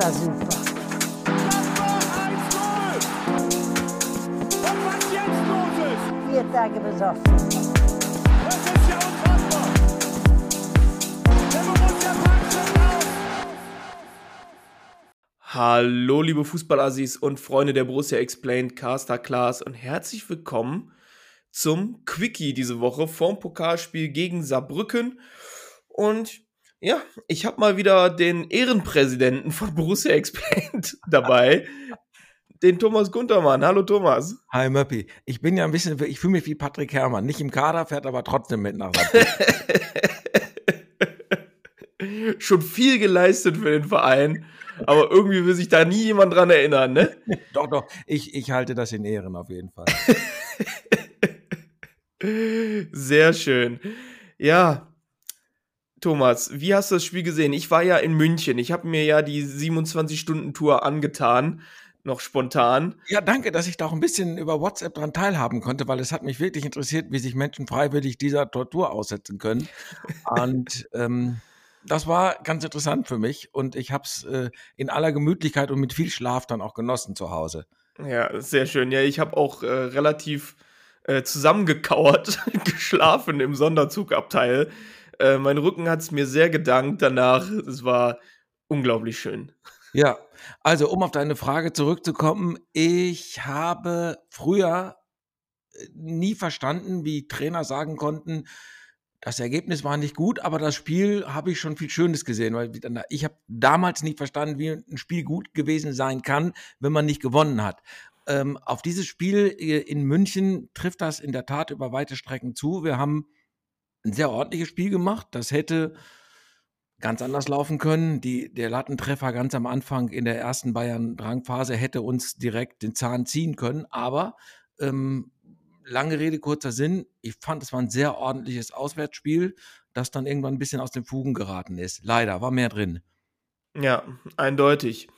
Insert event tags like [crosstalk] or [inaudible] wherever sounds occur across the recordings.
war super. Vier Tage besoffen. Hallo, liebe Fußballassis und Freunde der Borussia Explained, Caster Klaas und herzlich willkommen zum Quickie diese Woche vorm Pokalspiel gegen Saarbrücken. Und ja, ich habe mal wieder den Ehrenpräsidenten von Borussia Explained [laughs] dabei, den Thomas Guntermann. Hallo Thomas. Hi Möppi. Ich bin ja ein bisschen, ich fühle mich wie Patrick Herrmann. Nicht im Kader, fährt aber trotzdem mit nach. [laughs] Schon viel geleistet für den Verein, aber irgendwie will sich da nie jemand dran erinnern, ne? [laughs] doch, doch. Ich, ich halte das in Ehren auf jeden Fall. Sehr schön. Ja, Thomas, wie hast du das Spiel gesehen? Ich war ja in München. Ich habe mir ja die 27-Stunden-Tour angetan, noch spontan. Ja, danke, dass ich da auch ein bisschen über WhatsApp dran teilhaben konnte, weil es hat mich wirklich interessiert, wie sich Menschen freiwillig dieser Tortur aussetzen können. Und ähm, das war ganz interessant für mich und ich habe es äh, in aller Gemütlichkeit und mit viel Schlaf dann auch genossen zu Hause. Ja, sehr schön. Ja, ich habe auch äh, relativ äh, zusammengekauert [laughs] geschlafen im Sonderzugabteil. Äh, mein Rücken hat es mir sehr gedankt danach. Es war unglaublich schön. Ja, also um auf deine Frage zurückzukommen, ich habe früher äh, nie verstanden, wie Trainer sagen konnten, das Ergebnis war nicht gut, aber das Spiel habe ich schon viel Schönes gesehen, weil ich habe damals nicht verstanden, wie ein Spiel gut gewesen sein kann, wenn man nicht gewonnen hat. Ähm, auf dieses Spiel äh, in München trifft das in der Tat über weite Strecken zu. Wir haben ein sehr ordentliches Spiel gemacht. Das hätte ganz anders laufen können. Die, der Lattentreffer ganz am Anfang in der ersten Bayern-Drangphase hätte uns direkt den Zahn ziehen können. Aber ähm, lange Rede, kurzer Sinn. Ich fand, es war ein sehr ordentliches Auswärtsspiel, das dann irgendwann ein bisschen aus den Fugen geraten ist. Leider, war mehr drin. Ja, eindeutig.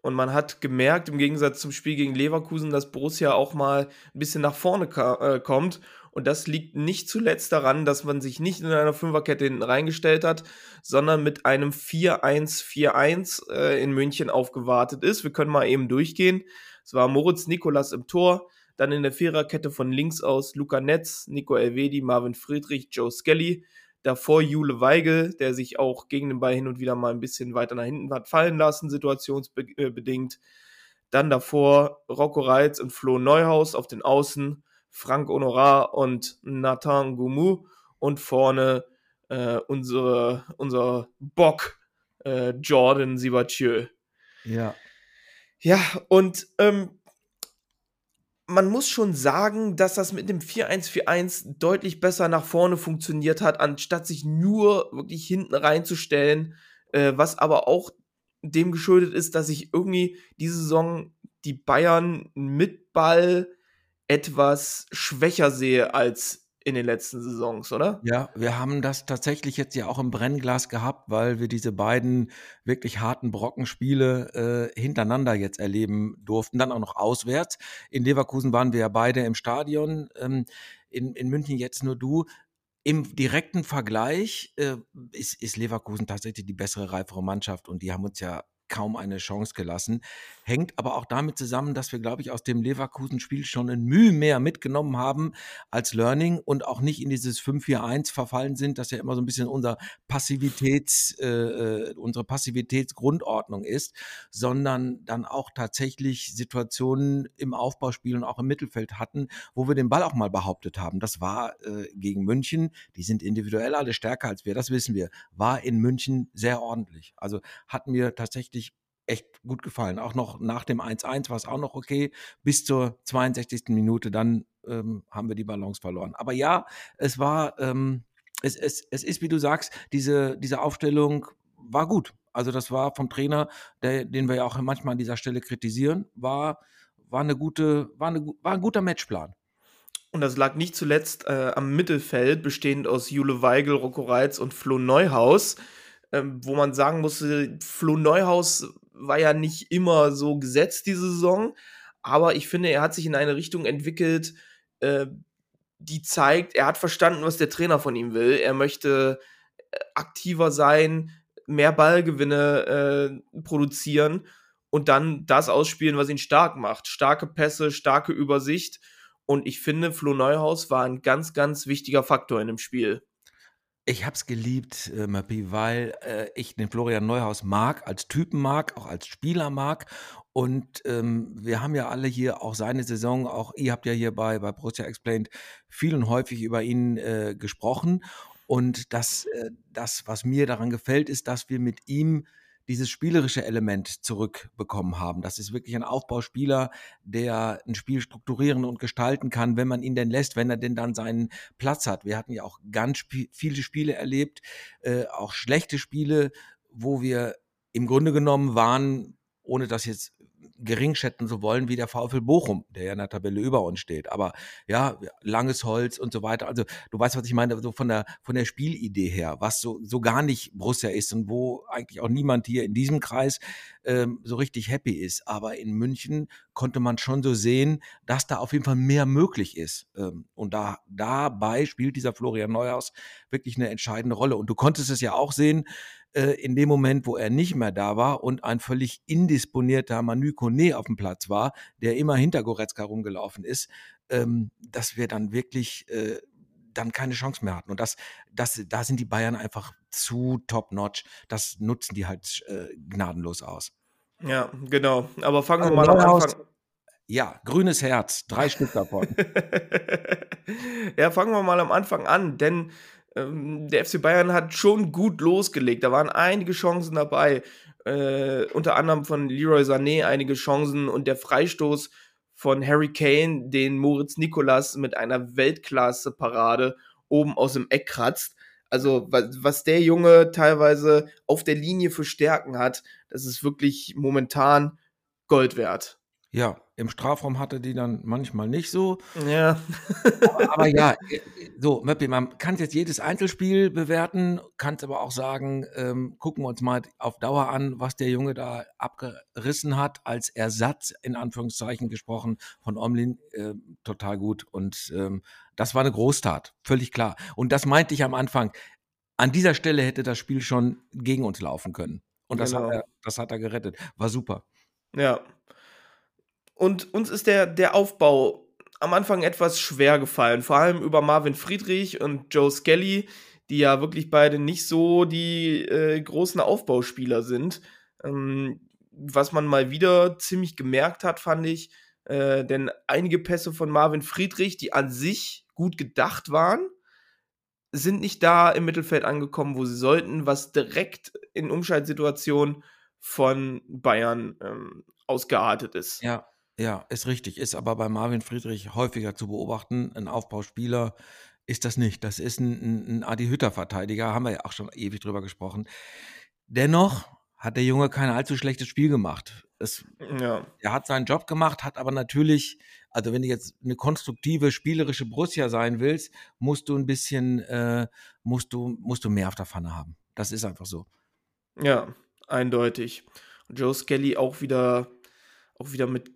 Und man hat gemerkt, im Gegensatz zum Spiel gegen Leverkusen, dass Borussia auch mal ein bisschen nach vorne äh, kommt. Und das liegt nicht zuletzt daran, dass man sich nicht in einer Fünferkette hinten reingestellt hat, sondern mit einem 4-1-4-1 äh, in München aufgewartet ist. Wir können mal eben durchgehen. Es war Moritz Nikolas im Tor, dann in der Viererkette von links aus Luca Netz, Nico Elvedi, Marvin Friedrich, Joe Skelly. Davor Jule Weigel, der sich auch gegen den Ball hin und wieder mal ein bisschen weiter nach hinten hat fallen lassen, situationsbedingt. Dann davor Rocco Reitz und Flo Neuhaus auf den Außen, Frank Honorar und Nathan Goumou. Und vorne äh, unsere, unser Bock äh, Jordan Sibatieu. Ja. Ja, und ähm, man muss schon sagen, dass das mit dem 4-1-4-1 deutlich besser nach vorne funktioniert hat, anstatt sich nur wirklich hinten reinzustellen, äh, was aber auch dem geschuldet ist, dass ich irgendwie diese Saison die Bayern mit Ball etwas schwächer sehe als in den letzten Saisons, oder? Ja, wir haben das tatsächlich jetzt ja auch im Brennglas gehabt, weil wir diese beiden wirklich harten Brockenspiele äh, hintereinander jetzt erleben durften, dann auch noch auswärts. In Leverkusen waren wir ja beide im Stadion, ähm, in, in München jetzt nur du. Im direkten Vergleich äh, ist, ist Leverkusen tatsächlich die bessere, reifere Mannschaft und die haben uns ja kaum eine Chance gelassen. Hängt aber auch damit zusammen, dass wir, glaube ich, aus dem Leverkusen-Spiel schon ein Mühe mehr mitgenommen haben als Learning und auch nicht in dieses 5-4-1 verfallen sind, das ja immer so ein bisschen unser Passivitäts, äh, äh, unsere Passivitätsgrundordnung ist, sondern dann auch tatsächlich Situationen im Aufbauspiel und auch im Mittelfeld hatten, wo wir den Ball auch mal behauptet haben. Das war äh, gegen München, die sind individuell alle stärker als wir, das wissen wir, war in München sehr ordentlich. Also hat mir tatsächlich echt gut gefallen. Auch noch nach dem 1-1 war es auch noch okay. Bis zur 62. Minute, dann ähm, haben wir die Balance verloren. Aber ja, es war, ähm, es, es, es ist, wie du sagst, diese, diese Aufstellung war gut. Also das war vom Trainer, der, den wir ja auch manchmal an dieser Stelle kritisieren, war, war, eine gute, war, eine, war ein guter Matchplan. Und das lag nicht zuletzt äh, am Mittelfeld, bestehend aus Jule Weigel, Rocco Reitz und Flo Neuhaus, ähm, wo man sagen musste, Flo Neuhaus war ja nicht immer so gesetzt diese Saison, aber ich finde, er hat sich in eine Richtung entwickelt, äh, die zeigt, er hat verstanden, was der Trainer von ihm will. Er möchte äh, aktiver sein, mehr Ballgewinne äh, produzieren und dann das ausspielen, was ihn stark macht. Starke Pässe, starke Übersicht. Und ich finde, Flo Neuhaus war ein ganz, ganz wichtiger Faktor in dem Spiel. Ich hab's geliebt, äh, Mappi, weil äh, ich den Florian Neuhaus mag, als Typen mag, auch als Spieler mag. Und ähm, wir haben ja alle hier auch seine Saison, auch ihr habt ja hier bei, bei Borussia Explained viel und häufig über ihn äh, gesprochen. Und das, äh, das, was mir daran gefällt, ist, dass wir mit ihm dieses spielerische Element zurückbekommen haben. Das ist wirklich ein Aufbauspieler, der ein Spiel strukturieren und gestalten kann, wenn man ihn denn lässt, wenn er denn dann seinen Platz hat. Wir hatten ja auch ganz sp viele Spiele erlebt, äh, auch schlechte Spiele, wo wir im Grunde genommen waren, ohne das jetzt gering schätzen zu wollen wie der VfL Bochum, der ja in der Tabelle über uns steht. Aber ja, langes Holz und so weiter. Also du weißt, was ich meine, so von der, von der Spielidee her, was so, so gar nicht Borussia ist und wo eigentlich auch niemand hier in diesem Kreis ähm, so richtig happy ist. Aber in München konnte man schon so sehen, dass da auf jeden Fall mehr möglich ist. Ähm, und da, dabei spielt dieser Florian Neuhaus wirklich eine entscheidende Rolle. Und du konntest es ja auch sehen, äh, in dem Moment, wo er nicht mehr da war und ein völlig indisponierter Manu Kone auf dem Platz war, der immer hinter Goretzka rumgelaufen ist, ähm, dass wir dann wirklich äh, dann keine Chance mehr hatten. Und das, das, da sind die Bayern einfach zu top-notch. Das nutzen die halt äh, gnadenlos aus. Ja, genau. Aber fangen wir also mal am Anfang. Ja, grünes Herz, drei Stück davon. [laughs] ja, fangen wir mal am Anfang an, denn ähm, der FC Bayern hat schon gut losgelegt. Da waren einige Chancen dabei. Äh, unter anderem von Leroy Sané einige Chancen und der Freistoß von Harry Kane, den Moritz Nikolas mit einer Weltklasse-Parade oben aus dem Eck kratzt. Also, was, was der Junge teilweise auf der Linie für Stärken hat, das ist wirklich momentan Gold wert. Ja, im Strafraum hatte die dann manchmal nicht so. Ja. aber, aber, ja, äh, so, Möppi, man kann jetzt jedes Einzelspiel bewerten, kann es aber auch sagen, ähm, gucken wir uns mal auf Dauer an, was der Junge da abgerissen hat, als Ersatz, in Anführungszeichen gesprochen, von Omlin, äh, total gut. Und ähm, das war eine Großtat, völlig klar. Und das meinte ich am Anfang. An dieser Stelle hätte das Spiel schon gegen uns laufen können. Und das, genau. hat, er, das hat er gerettet. War super. Ja, und uns ist der, der Aufbau am Anfang etwas schwer gefallen, vor allem über Marvin Friedrich und Joe Skelly, die ja wirklich beide nicht so die äh, großen Aufbauspieler sind. Ähm, was man mal wieder ziemlich gemerkt hat, fand ich, äh, denn einige Pässe von Marvin Friedrich, die an sich gut gedacht waren, sind nicht da im Mittelfeld angekommen, wo sie sollten, was direkt in Umschaltsituationen von Bayern ähm, ausgeartet ist. Ja, ja, ist richtig. Ist aber bei Marvin Friedrich häufiger zu beobachten. Ein Aufbauspieler ist das nicht. Das ist ein, ein, ein Adi Hütter-Verteidiger, haben wir ja auch schon ewig drüber gesprochen. Dennoch hat der Junge kein allzu schlechtes Spiel gemacht. Es, ja. Er hat seinen Job gemacht, hat aber natürlich, also wenn du jetzt eine konstruktive, spielerische Borussia sein willst, musst du ein bisschen, äh, musst du, musst du mehr auf der Pfanne haben. Das ist einfach so. Ja, eindeutig. Joe Skelly auch wieder, auch wieder mit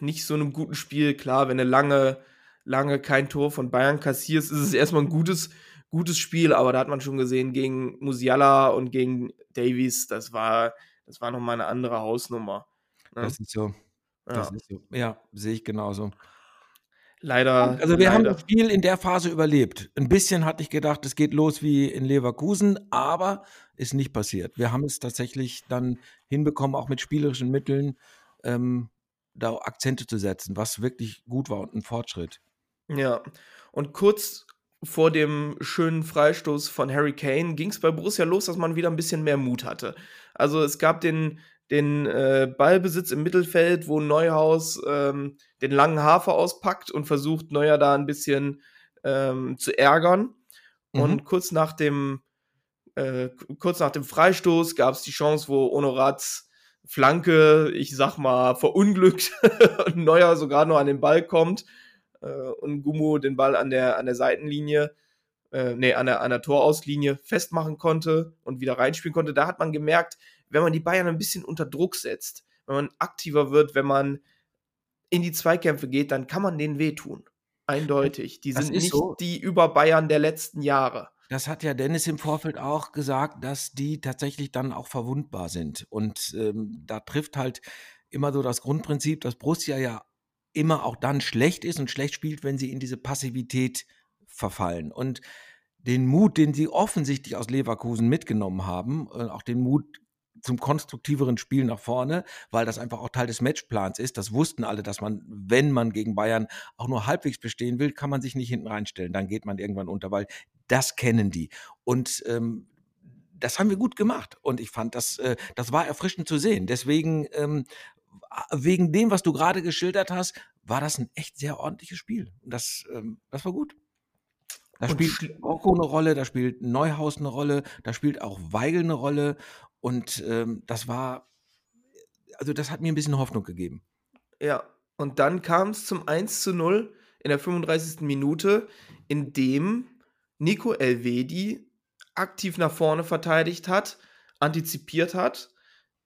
nicht so einem guten Spiel. Klar, wenn du lange, lange kein Tor von Bayern kassierst, ist es erstmal ein gutes, gutes Spiel, aber da hat man schon gesehen, gegen Musiala und gegen Davies, das war, das war nochmal eine andere Hausnummer. Ne? Das ist so. Ja. so. Ja, sehe ich genauso. Leider. Also wir leider. haben das Spiel in der Phase überlebt. Ein bisschen hatte ich gedacht, es geht los wie in Leverkusen, aber ist nicht passiert. Wir haben es tatsächlich dann hinbekommen, auch mit spielerischen Mitteln ähm, da Akzente zu setzen, was wirklich gut war und ein Fortschritt. Ja, und kurz vor dem schönen Freistoß von Harry Kane ging es bei Borussia los, dass man wieder ein bisschen mehr Mut hatte. Also es gab den, den äh, Ballbesitz im Mittelfeld, wo Neuhaus ähm, den langen Hafer auspackt und versucht, Neuer da ein bisschen ähm, zu ärgern. Mhm. Und kurz nach dem, äh, kurz nach dem Freistoß gab es die Chance, wo Honoratz Flanke, ich sag mal, verunglückt [laughs] und Neuer sogar noch an den Ball kommt äh, und Gummo den Ball an der, an der Seitenlinie, äh, nee, an der, an der Torauslinie festmachen konnte und wieder reinspielen konnte. Da hat man gemerkt, wenn man die Bayern ein bisschen unter Druck setzt, wenn man aktiver wird, wenn man in die Zweikämpfe geht, dann kann man denen wehtun. Eindeutig. Die sind nicht so. die über Bayern der letzten Jahre. Das hat ja Dennis im Vorfeld auch gesagt, dass die tatsächlich dann auch verwundbar sind. Und ähm, da trifft halt immer so das Grundprinzip, dass Borussia ja immer auch dann schlecht ist und schlecht spielt, wenn sie in diese Passivität verfallen. Und den Mut, den sie offensichtlich aus Leverkusen mitgenommen haben, äh, auch den Mut zum konstruktiveren Spiel nach vorne, weil das einfach auch Teil des Matchplans ist. Das wussten alle, dass man, wenn man gegen Bayern auch nur halbwegs bestehen will, kann man sich nicht hinten reinstellen. Dann geht man irgendwann unter, weil das kennen die. Und ähm, das haben wir gut gemacht. Und ich fand, das, äh, das war erfrischend zu sehen. Deswegen, ähm, wegen dem, was du gerade geschildert hast, war das ein echt sehr ordentliches Spiel. Das, ähm, das war gut. Da spielt Rocco eine Rolle, da spielt Neuhaus eine Rolle, da spielt auch Weigel eine Rolle. Und ähm, das war, also das hat mir ein bisschen Hoffnung gegeben. Ja, und dann kam es zum 1 zu 0 in der 35. Minute, in dem Nico Elvedi aktiv nach vorne verteidigt hat, antizipiert hat,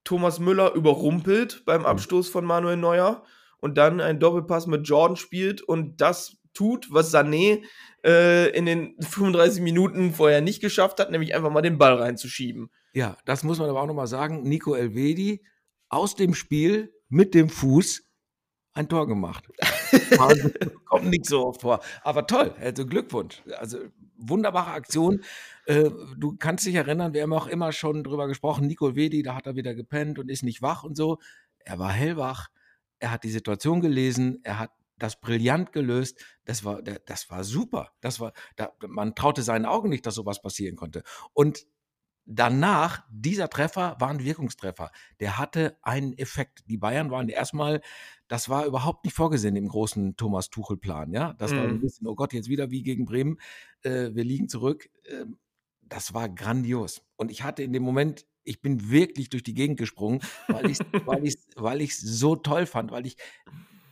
Thomas Müller überrumpelt beim Abstoß von Manuel Neuer und dann einen Doppelpass mit Jordan spielt und das tut, was Sané äh, in den [laughs] 35 Minuten vorher nicht geschafft hat, nämlich einfach mal den Ball reinzuschieben. Ja, das muss man aber auch nochmal sagen. Nico Elvedi aus dem Spiel mit dem Fuß ein Tor gemacht. [laughs] Kommt nicht so oft vor. Aber toll, also Glückwunsch. Also wunderbare Aktion. Äh, du kannst dich erinnern, wir haben auch immer schon drüber gesprochen, Nico Elvedi, da hat er wieder gepennt und ist nicht wach und so. Er war hellwach, er hat die Situation gelesen, er hat das brillant gelöst. Das war, das war super. Das war, da, man traute seinen Augen nicht, dass sowas passieren konnte. Und danach, dieser Treffer war ein Wirkungstreffer. Der hatte einen Effekt. Die Bayern waren erstmal, das war überhaupt nicht vorgesehen im großen Thomas Tuchel-Plan. Ja? Das war ein Mhm. bisschen, oh Gott, jetzt wieder wie gegen Bremen. Äh, wir liegen zurück. Ähm, das war grandios. Und ich hatte in dem Moment, ich bin wirklich durch die Gegend gesprungen, weil ich es [laughs] weil ich's, weil ich's so toll fand, weil ich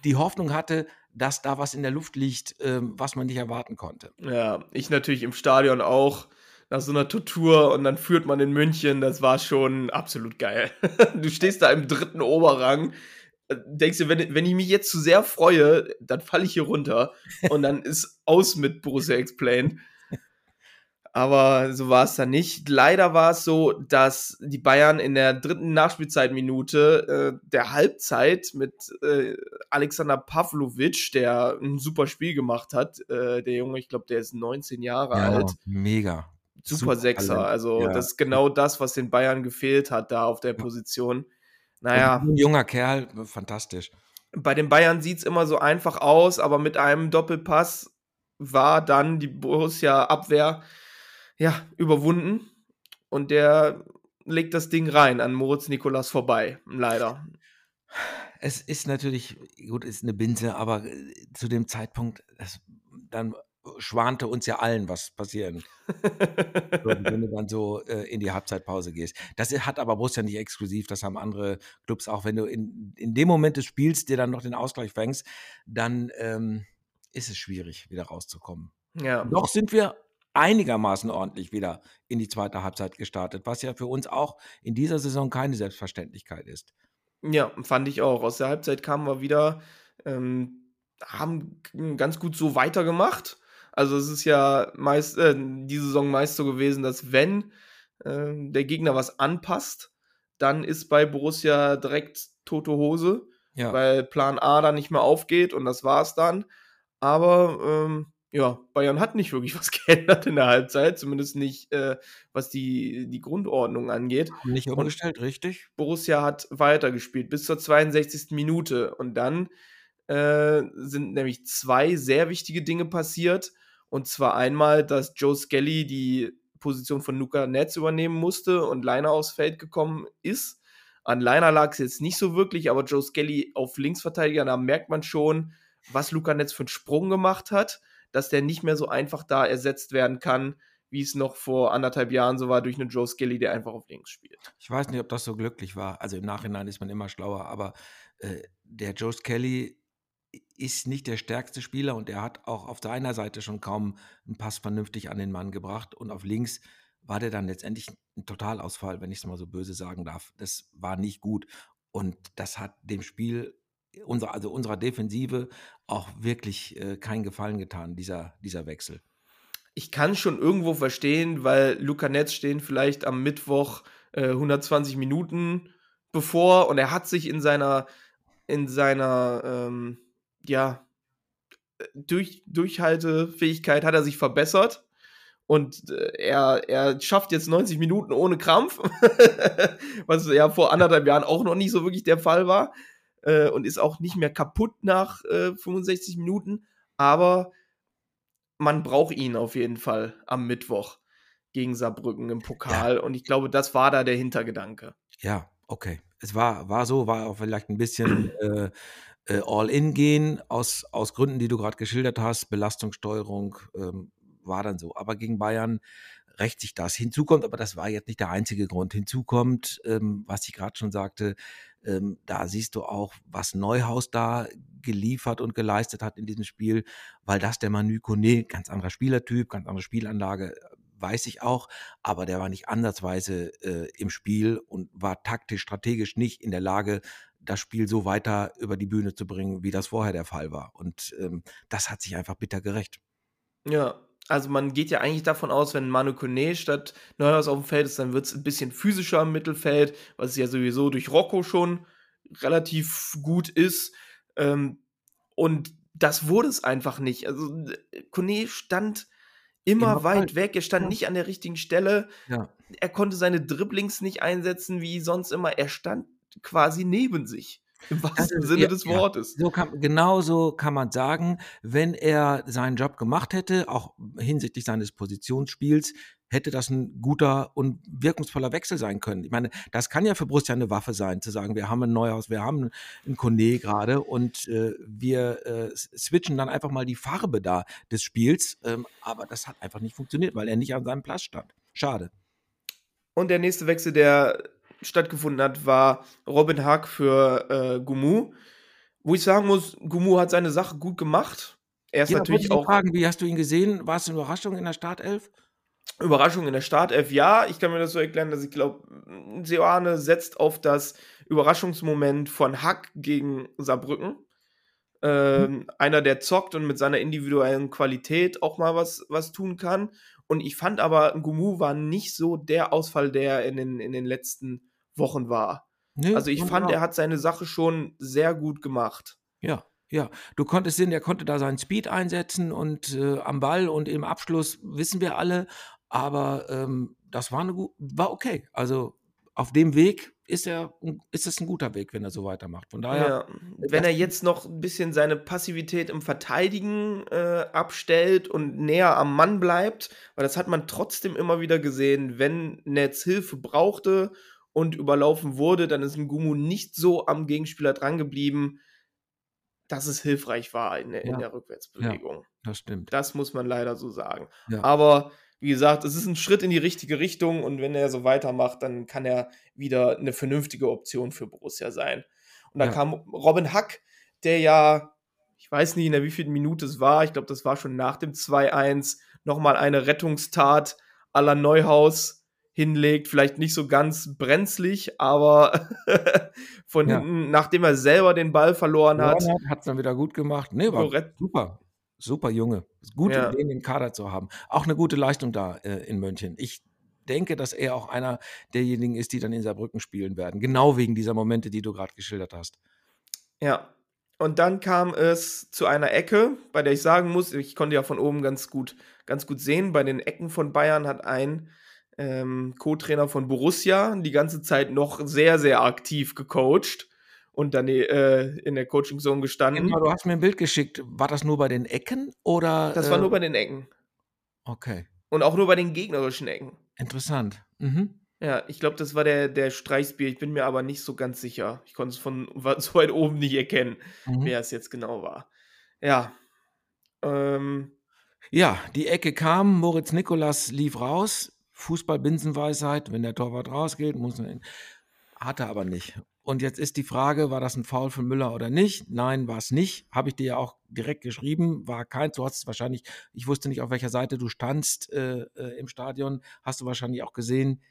die Hoffnung hatte, dass da was in der Luft liegt, ähm, was man nicht erwarten konnte. Ja, ich natürlich im Stadion auch. Nach so einer Tortur und dann führt man in München, das war schon absolut geil. [laughs] Du stehst da im dritten Oberrang, äh, denkst dir, wenn, wenn ich mich jetzt zu sehr freue, dann falle ich hier runter und dann ist aus mit Borussia Explained. Aber so war es dann nicht. Leider war es so, dass die Bayern in der dritten Nachspielzeitminute äh, der Halbzeit mit äh, Alexander Pavlovic, der ein super Spiel gemacht hat, äh, der Junge, ich glaube, der ist 19 Jahre alt, mega. Super, super Sechser. Talent. Also Ja. das ist genau das, was den Bayern gefehlt hat da auf der Position. Naja, Ein junger Kerl, fantastisch. bei den Bayern sieht es immer so einfach aus, aber mit einem Doppelpass war dann die Borussia-Abwehr ja, überwunden und der legt das Ding rein an Moritz Nikolas vorbei, leider. Es ist natürlich, gut, ist eine Binse, aber äh, zu dem Zeitpunkt, das, dann schwante uns ja allen, was passieren würde, wenn du dann so äh, in die Halbzeitpause gehst. Das hat aber Borussia nicht exklusiv, das haben andere Clubs auch. Wenn du in, in dem Moment des Spiels dir dann noch den Ausgleich fängst, dann ähm, ist es schwierig, wieder rauszukommen. ja. Noch sind wir einigermaßen ordentlich wieder in die zweite Halbzeit gestartet, was ja für uns auch in dieser Saison keine Selbstverständlichkeit ist. Ja, fand ich auch. Aus der Halbzeit kamen wir wieder, ähm, haben ganz gut so weitergemacht. Also es ist ja meist, äh, die Saison meist so gewesen, dass wenn äh, der Gegner was anpasst, dann ist bei Borussia direkt tote Hose, Ja. weil Plan A dann nicht mehr aufgeht und das war's dann. Aber ähm, ja, Bayern hat nicht wirklich [laughs] was geändert in der Halbzeit, zumindest nicht, äh, was die, die Grundordnung angeht. Nicht umgestellt, richtig? Borussia hat weitergespielt bis zur 62. Minute. Und dann äh, sind nämlich zwei sehr wichtige Dinge passiert. Und zwar einmal, dass Joe Skelly die Position von Luca Netz übernehmen musste und Leiner aufs Feld gekommen ist. An Leiner lag es jetzt nicht so wirklich, aber Joe Skelly auf Linksverteidiger, da merkt man schon, was Luca Netz für einen Sprung gemacht hat, dass der nicht mehr so einfach da ersetzt werden kann, wie es noch vor anderthalb Jahren so war, durch einen Joe Skelly, der einfach auf links spielt. Ich weiß nicht, ob das so glücklich war. Also im Nachhinein ist man immer schlauer, aber äh, der Joe Skelly ist nicht der stärkste Spieler und er hat auch auf seiner Seite schon kaum einen Pass vernünftig an den Mann gebracht. Und auf links war der dann letztendlich ein Totalausfall, wenn ich es mal so böse sagen darf. Das war nicht gut. Und das hat dem Spiel, unser, also unserer Defensive, auch wirklich äh, keinen Gefallen getan, dieser, dieser Wechsel. ich kann schon irgendwo verstehen, weil Luca Netz stehen vielleicht am Mittwoch äh, 120 Minuten bevor und er hat sich in seiner, in seiner, ähm, ja, durch, Durchhaltefähigkeit hat er sich verbessert. Und äh, er, er schafft jetzt 90 Minuten ohne Krampf, [laughs] was ja vor anderthalb Jahren auch noch nicht so wirklich der Fall war. Äh, und ist auch nicht mehr kaputt nach äh, 65 Minuten. Aber man braucht ihn auf jeden Fall am Mittwoch gegen Saarbrücken im Pokal. Ja. Und ich glaube, das war da der Hintergedanke. Ja, okay. Es war, war so, war auch vielleicht ein bisschen [clears throat] äh, äh, All-In gehen, aus, aus Gründen, die du gerade geschildert hast, Belastungssteuerung ähm, war dann so. Aber gegen Bayern rächt sich das. Hinzu kommt, aber das war jetzt nicht der einzige Grund. Hinzu kommt, ähm, was ich gerade schon sagte, ähm, da siehst du auch, was Neuhaus da geliefert und geleistet hat in diesem Spiel, weil das der Manu Kone, ganz anderer Spielertyp, ganz andere Spielanlage, weiß ich auch, aber der war nicht ansatzweise äh, im Spiel und war taktisch, strategisch nicht in der Lage, das Spiel so weiter über die Bühne zu bringen, wie das vorher der Fall war. Und ähm, das hat sich einfach bitter gerecht. Ja, also man geht ja eigentlich davon aus, wenn Manu Kone statt Neuhaus auf dem Feld ist, dann wird es ein bisschen physischer im Mittelfeld, was ja sowieso durch Rocco schon relativ gut ist. Ähm, und das wurde es einfach nicht. Also Kone stand immer, immer weit weg. Er stand ja. nicht an der richtigen Stelle. Ja. Er konnte seine Dribblings nicht einsetzen wie sonst immer. Er stand quasi neben sich. Im wahrsten Sinne ja, des Wortes. Ja, so kann, genau so kann man sagen, wenn er seinen Job gemacht hätte, auch hinsichtlich seines Positionsspiels, hätte das ein guter und wirkungsvoller Wechsel sein können. Ich meine, das kann ja für Borussia eine Waffe sein, zu sagen, wir haben ein Neuhaus, wir haben ein Kone gerade und äh, wir äh, switchen dann einfach mal die Farbe da des Spiels. Ähm, aber das hat einfach nicht funktioniert, weil er nicht an seinem Platz stand. Schade. Und der nächste Wechsel, der stattgefunden hat, war Robin Hack für äh, Gumu. Wo ich sagen muss, Gumu hat seine Sache gut gemacht. Er ist ja, natürlich auch. Fragen, wie hast du ihn gesehen? War es eine Überraschung in der Startelf? Überraschung in der Startelf, ja. Ich kann mir das so erklären, dass ich glaube, Seoane setzt auf das Überraschungsmoment von Hack gegen Saarbrücken. Ähm, mhm. Einer, der zockt und mit seiner individuellen Qualität auch mal was, was tun kann. Und ich fand aber, Gumu war nicht so der Ausfall, der in den, in den letzten Wochen war. Nee, also ich fand, er hat seine Sache schon sehr gut gemacht. Ja, ja, du konntest sehen, er konnte da seinen Speed einsetzen und äh, am Ball und im Abschluss wissen wir alle, aber ähm, das war, eine, war okay. Also auf dem Weg ist er ist es ein guter Weg, wenn er so weitermacht. Von daher, ja, wenn er jetzt noch ein bisschen seine Passivität im Verteidigen äh, abstellt und näher am Mann bleibt, weil das hat man trotzdem immer wieder gesehen, wenn Netz Hilfe brauchte und überlaufen wurde, dann ist ein Gumu nicht so am Gegenspieler drangeblieben, dass es hilfreich war in, der, ja. in der Rückwärtsbewegung. Ja, das stimmt. Das muss man leider so sagen. Ja. Aber wie gesagt, es ist ein Schritt in die richtige Richtung und wenn er so weitermacht, dann kann er wieder eine vernünftige Option für Borussia sein. Und da kam Robin Hack, der ja, ich weiß nicht, in der wievielten Minute es war, ich glaube, das war schon nach dem 2-1, nochmal eine Rettungstat aller Neuhaus hinlegt. Vielleicht nicht so ganz brenzlig, aber [laughs] von ja. hinten, nachdem er selber den Ball verloren hat. Hat es dann wieder gut gemacht. Nee, war super super Junge. Gut, ja. den im Kader zu haben. Auch eine gute Leistung da äh, in München. Ich denke, dass er auch einer derjenigen ist, die dann in Saarbrücken spielen werden. Genau wegen dieser Momente, die du gerade geschildert hast. Ja. Und dann kam es zu einer Ecke, bei der ich sagen muss, ich konnte ja von oben ganz gut, ganz gut sehen, bei den Ecken von Bayern hat ein ähm, Co-Trainer von Borussia die ganze Zeit noch sehr, sehr aktiv gecoacht und dann äh, in der Coaching Zone gestanden. Du hast mir ein Bild geschickt. War das nur bei den Ecken oder? Das äh, war nur bei den Ecken. Okay. Und auch nur bei den gegnerischen Ecken. Interessant. Mhm. Ja, ich glaube, das war der, der Streichsbier. Ich bin mir aber nicht so ganz sicher. Ich konnte es von [laughs] so weit oben nicht erkennen, mhm. wer es jetzt genau war. Ja. Ähm. Ja, die Ecke kam. Moritz Nikolas lief raus. Fußball-Binsenweisheit. Wenn der Torwart rausgeht, muss man. Hat er aber nicht. Und jetzt ist die Frage, war das ein Foul von Müller oder nicht? Nein, war es nicht. Habe ich dir ja auch direkt geschrieben. War kein, du hast es wahrscheinlich, ich wusste nicht, auf welcher Seite du standst äh, äh, im Stadion. Hast du wahrscheinlich auch gesehen.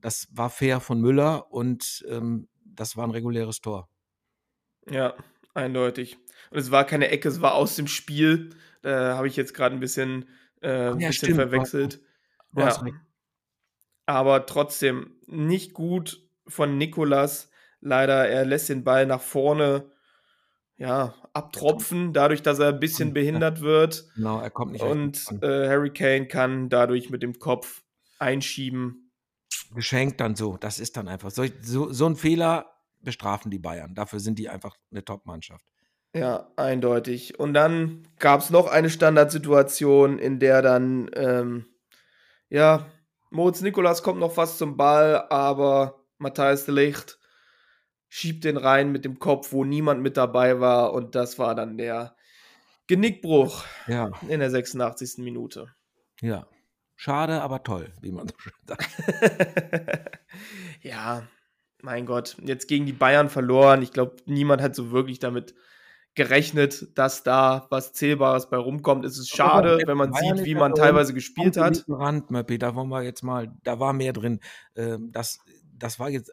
Das war fair von Müller und ähm, das war ein reguläres Tor. Ja, eindeutig. Und es war keine Ecke, es war aus dem Spiel. Da habe ich jetzt gerade ein bisschen äh, ein Ja, bisschen stimmt, verwechselt. Du hast Ja. recht. Aber trotzdem nicht gut von Nicolas. Leider, er lässt den Ball nach vorne ja, abtropfen, dadurch, dass er ein bisschen behindert wird. Genau, er kommt nicht Und äh, Harry Kane kann dadurch mit dem Kopf einschieben. Geschenkt dann so. Das ist dann einfach. So, so, so ein Fehler bestrafen die Bayern. Dafür sind die einfach eine Top-Mannschaft. Ja, eindeutig. Und dann gab es noch eine Standardsituation, in der dann, ähm, ja, Moritz Nikolas kommt noch fast zum Ball, aber Matthias de Ligt schiebt den rein mit dem Kopf, wo niemand mit dabei war. Und das war dann der Genickbruch Ja, in der 86. Minute. ja. Schade, aber toll, wie man so schön sagt. [laughs] ja, mein Gott, jetzt gegen die Bayern verloren. Ich glaube, niemand hat so wirklich damit gerechnet, dass da was Zählbares bei rumkommt. Es ist schade, wenn man sieht, wie man teilweise gespielt hat. Rand, Möppi, da wollen wir jetzt mal, da war mehr drin. Ähm, das, das war jetzt,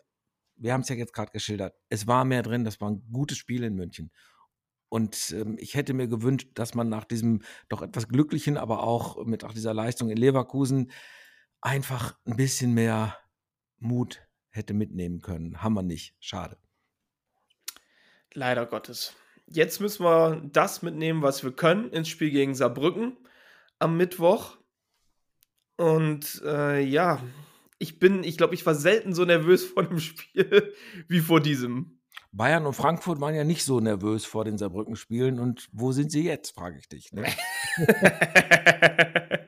wir haben es ja jetzt gerade geschildert. Es war mehr drin, das war ein gutes Spiel in München. Und ähm, ich hätte mir gewünscht, dass man nach diesem doch etwas glücklichen, aber auch mit auch dieser Leistung in Leverkusen einfach ein bisschen mehr Mut hätte mitnehmen können. Haben wir nicht. Schade. Leider Gottes. Jetzt müssen wir das mitnehmen, was wir können, ins Spiel gegen Saarbrücken am Mittwoch. Und äh, ja, ich bin, ich glaube, ich war selten so nervös [laughs] vor dem Spiel wie vor diesem. Bayern und Frankfurt waren ja nicht so nervös vor den Saarbrücken-Spielen. Und wo sind sie jetzt, frage ich dich. Ne? [laughs]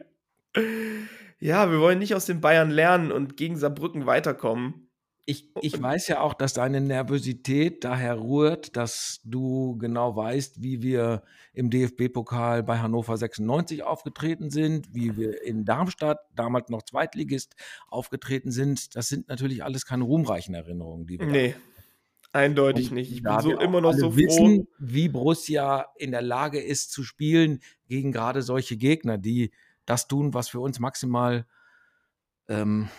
ja, wir wollen nicht aus den Bayern lernen und gegen Saarbrücken weiterkommen. Ich, ich weiß ja auch, dass deine Nervosität daher rührt, dass du genau weißt, wie wir im DFB-Pokal bei Hannover 96 aufgetreten sind, wie wir in Darmstadt, damals noch Zweitligist, aufgetreten sind. Das sind natürlich alles keine ruhmreichen Erinnerungen, die wir Nee, eindeutig Und nicht. Ich bin so immer noch so froh. wissen, wie Borussia in der Lage ist zu spielen gegen gerade solche Gegner, die das tun, was für uns maximal ähm,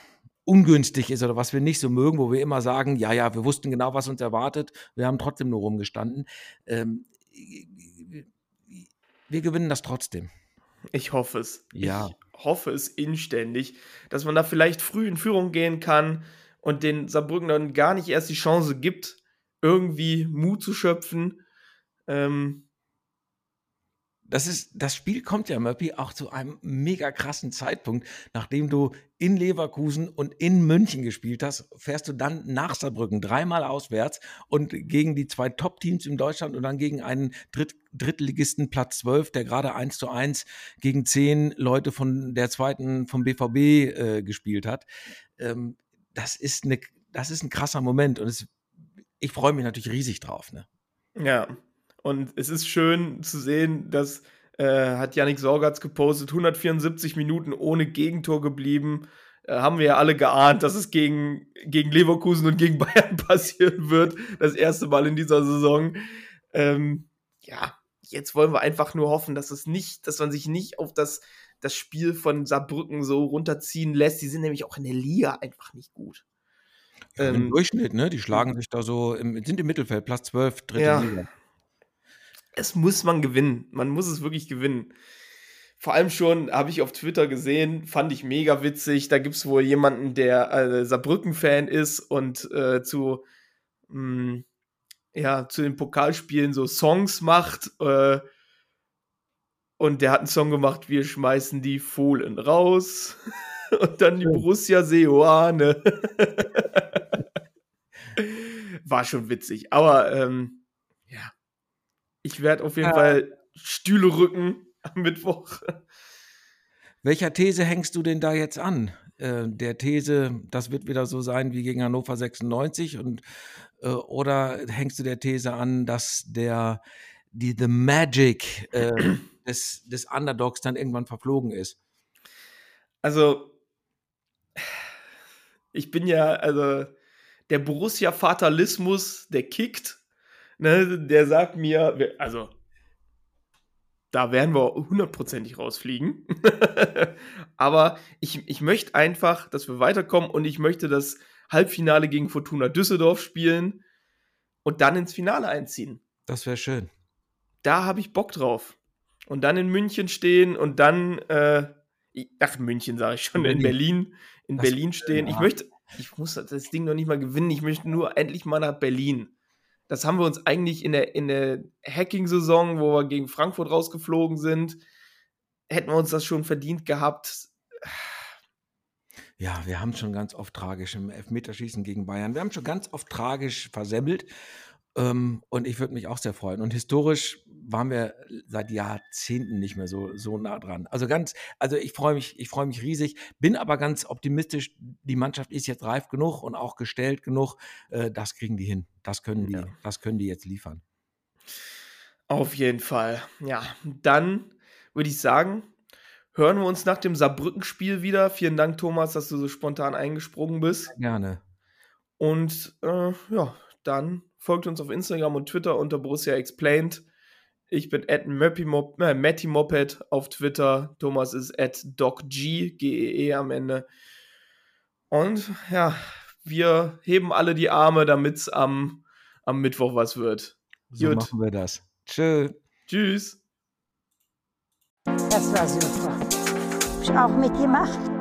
ungünstig ist oder was wir nicht so mögen, wo wir immer sagen, ja, ja, wir wussten genau, was uns erwartet, wir haben trotzdem nur rumgestanden. Ähm, wir gewinnen das trotzdem. Ich hoffe es. Ja. Ich hoffe es inständig, dass man da vielleicht früh in Führung gehen kann und den Saarbrücken dann gar nicht erst die Chance gibt, irgendwie Mut zu schöpfen. Ähm, Das, ist, das Spiel kommt ja, Möppi, auch zu einem mega krassen Zeitpunkt. Nachdem du in Leverkusen und in München gespielt hast, fährst du dann nach Saarbrücken dreimal auswärts und gegen die zwei Top-Teams in Deutschland und dann gegen einen Dritt Drittligisten Platz 12, der gerade 1 zu 1 gegen zehn Leute von der zweiten vom BVB äh, gespielt hat. Ähm, das, ist eine, das ist ein krasser Moment und es, ich freue mich natürlich riesig drauf. Ne? ja. Und es ist schön zu sehen, dass äh, hat Yannick Sorgatz gepostet, 174 Minuten ohne Gegentor geblieben. Äh, haben wir ja alle geahnt, dass es gegen, gegen Leverkusen und gegen [laughs] Bayern passieren wird. Das erste Mal in dieser Saison. Ähm, ja, jetzt wollen wir einfach nur hoffen, dass es nicht, dass man sich nicht auf das, das Spiel von Saarbrücken so runterziehen lässt. Die sind nämlich auch in der Liga einfach nicht gut. Ja, Im Ähm, Durchschnitt, ne? Die schlagen sich da so, im, sind im Mittelfeld, Platz 12, dritte Ja. Liga. Es muss man gewinnen. Man muss es wirklich gewinnen. Vor allem schon, habe ich auf Twitter gesehen, fand ich mega witzig. Da gibt es wohl jemanden, der äh, Saarbrücken-Fan ist und äh, zu, mh, ja, zu den Pokalspielen so Songs macht. Äh, und der hat einen Song gemacht, wir schmeißen die Fohlen raus. [laughs] und dann die. Borussia Seoane. [laughs] War schon witzig. Aber ähm, ich werde auf jeden Ja. Fall Stühle rücken am Mittwoch. Welcher These hängst du denn da jetzt an? Äh, der These, das wird wieder so sein wie gegen Hannover 96 und äh, oder hängst du der These an, dass der die The Magic äh, [clears throat] des, des Underdogs dann irgendwann verflogen ist? Also, ich bin ja, also, der Borussia-Fatalismus, der kickt, ne, der sagt mir, also, da werden wir hundertprozentig rausfliegen. [laughs] Aber ich, ich möchte einfach, dass wir weiterkommen und ich möchte das Halbfinale gegen Fortuna Düsseldorf spielen und dann ins Finale einziehen. Das wäre schön. Da habe ich Bock drauf. und dann in München stehen und dann, äh, ach, München sage ich schon, in Berlin, in Das- Berlin stehen. Ich möchte, ich muss das Ding noch nicht mal gewinnen, ich möchte nur endlich mal nach Berlin. Das haben wir uns eigentlich in der, in der Hacking-Saison, wo wir gegen Frankfurt rausgeflogen sind, hätten wir uns das schon verdient gehabt. Ja, wir haben schon ganz oft tragisch im Elfmeterschießen gegen Bayern. Wir haben schon ganz oft tragisch versemmelt. Ähm, und ich würde mich auch sehr freuen. Und historisch waren wir seit Jahrzehnten nicht mehr so, so nah dran. Also ganz, also ich freue mich, ich freue mich riesig, bin aber ganz optimistisch. Die Mannschaft ist jetzt reif genug und auch gestellt genug. Äh, das kriegen die hin. Das können die, Ja. das können die jetzt liefern. Auf jeden Fall. Ja, dann würde ich sagen, hören wir uns nach dem Saarbrücken-Spiel wieder. Vielen Dank, Thomas, dass du so spontan eingesprungen bist. Gerne. Und äh, ja, dann folgt uns auf Instagram und Twitter unter Borussia Explained. Ich bin at äh, Matty Moped auf Twitter. Thomas ist at DocG, G-E-E am Ende. Und ja, wir heben alle die Arme, damit es am, am Mittwoch was wird. So Gut. machen wir das. Tschö. Tschüss. Das war super. Hab ich auch mitgemacht.